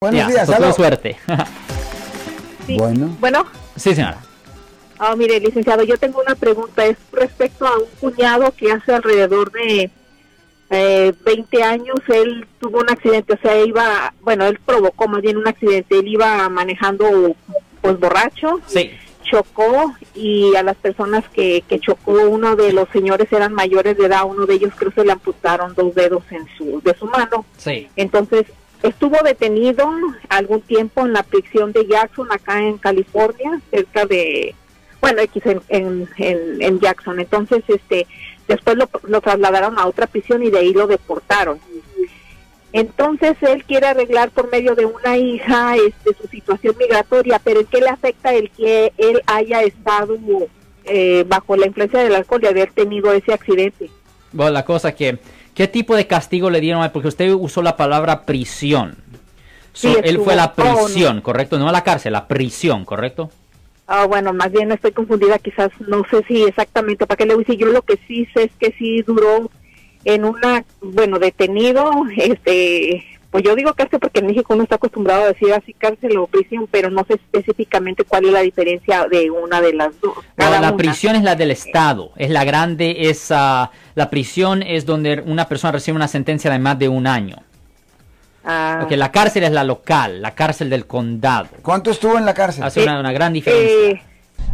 Buenos Ya, días, tuve suerte. Sí. Bueno, Bueno, sí, señora. ah, mire, licenciado, yo tengo una pregunta. Es respecto a un cuñado que hace alrededor de eh, 20 años, él tuvo un accidente, o sea, iba, bueno, él provocó más bien un accidente. Él iba manejando, pues, borracho, Sí. chocó y a las personas que, que chocó, uno de los señores eran mayores de edad, uno de ellos creo que le amputaron dos dedos en su, de su mano. Sí. Entonces, estuvo detenido algún tiempo en la prisión de Jackson, acá en California, cerca de, bueno, X en, en, Jackson. Entonces, este, después lo, lo trasladaron a otra prisión y de ahí lo deportaron. Entonces, él quiere arreglar por medio de una hija este, su situación migratoria, pero ¿en qué le afecta el que él haya estado eh, bajo la influencia del alcohol y haber tenido ese accidente? Bueno, la cosa que, ¿qué tipo de castigo le dieron a él? Porque usted usó la palabra prisión. So, Sí, él fue a la no. prisión, ¿correcto? No a la cárcel, la prisión, ¿correcto? Ah, bueno, más bien estoy confundida, quizás no sé si exactamente para qué le voy a decir. Yo lo que sí sé es que sí duró en una, bueno, detenido, este, pues yo digo cárcel porque en México uno está acostumbrado a decir así cárcel o prisión, pero no sé específicamente cuál es la diferencia de una de las dos. Cada la una. prisión es la del Estado, es la grande, es ah, la prisión es donde una persona recibe una sentencia de más de un año. Ah, Ok, la cárcel es la local, la cárcel del condado. ¿cuánto estuvo en la cárcel? Hace una, una gran diferencia. eh,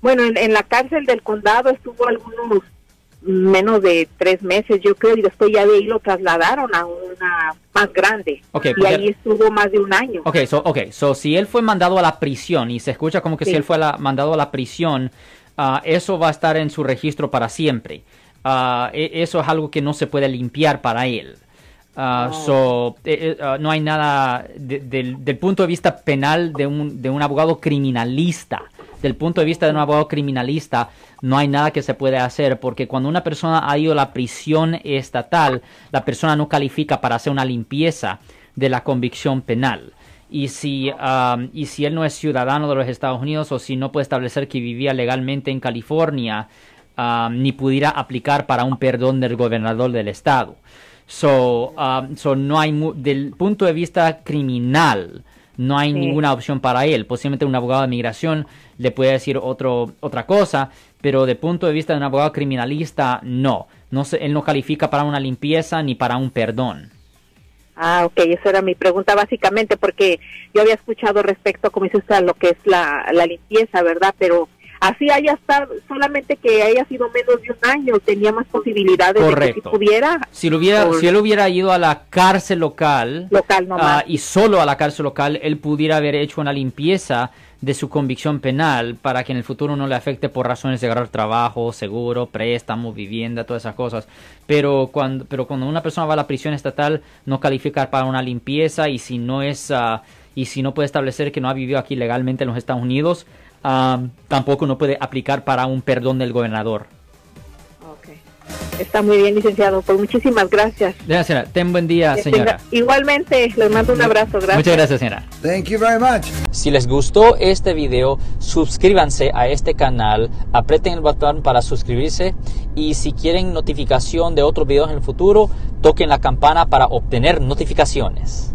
Bueno, en, en la cárcel del condado estuvo algunos menos de tres meses, yo creo, y después ya de ahí lo trasladaron a una más grande. Ok, y ahí estuvo más de un año. Ok, so, okay, so si él fue mandado a la prisión y se escucha como que si él fue la- mandado a la prisión, ah, eso va a estar en su registro para siempre. Ah, e- eso es algo que no se puede limpiar para él. Ah, so, eh, eh, ah, no hay nada de- del, del punto de vista penal de un, de un abogado criminalista. Del punto de vista de un abogado criminalista, no hay nada que se puede hacer porque cuando una persona ha ido a la prisión estatal, la persona no califica para hacer una limpieza de la convicción penal. Y si, um, y si él no es ciudadano de los Estados Unidos o si no puede establecer que vivía legalmente en California, um, ni pudiera aplicar para un perdón del gobernador del estado. So, um, so no hay mu- del punto de vista criminal, no hay Sí. ninguna opción para él. Posiblemente un abogado de migración le puede decir otro, otra cosa, pero de punto de vista de un abogado criminalista, no. no se- él no califica para una limpieza ni para un perdón. Ah, ok, esa era mi pregunta básicamente, porque yo había escuchado respecto, como dice usted, a lo que es la, la limpieza, ¿verdad? Pero así haya estado, solamente que haya sido menos de un año, tenía más posibilidades de que si pudiera Si, lo hubiera, Por- si él hubiera ido a la cárcel local local nomás. ah, y solo a la cárcel local, él pudiera haber hecho una limpieza de su convicción penal para que en el futuro no le afecte por razones de agarrar trabajo, seguro, préstamo, vivienda, todas esas cosas. Pero cuando, pero cuando una persona va a la prisión estatal no califica para una limpieza y si no es ah, y si no puede establecer que no ha vivido aquí legalmente en los Estados Unidos, ah, tampoco no puede aplicar para un perdón del gobernador. Ok. Está muy bien, licenciado. Pues muchísimas gracias. Ya, señora, ten buen día, señora. Igualmente, les mando un abrazo. Gracias. Muchas gracias, señora. Thank you very much. Si les gustó este video, suscríbanse a este canal, aprieten el botón para suscribirse y si quieren notificación de otros videos en el futuro, toquen la campana para obtener notificaciones.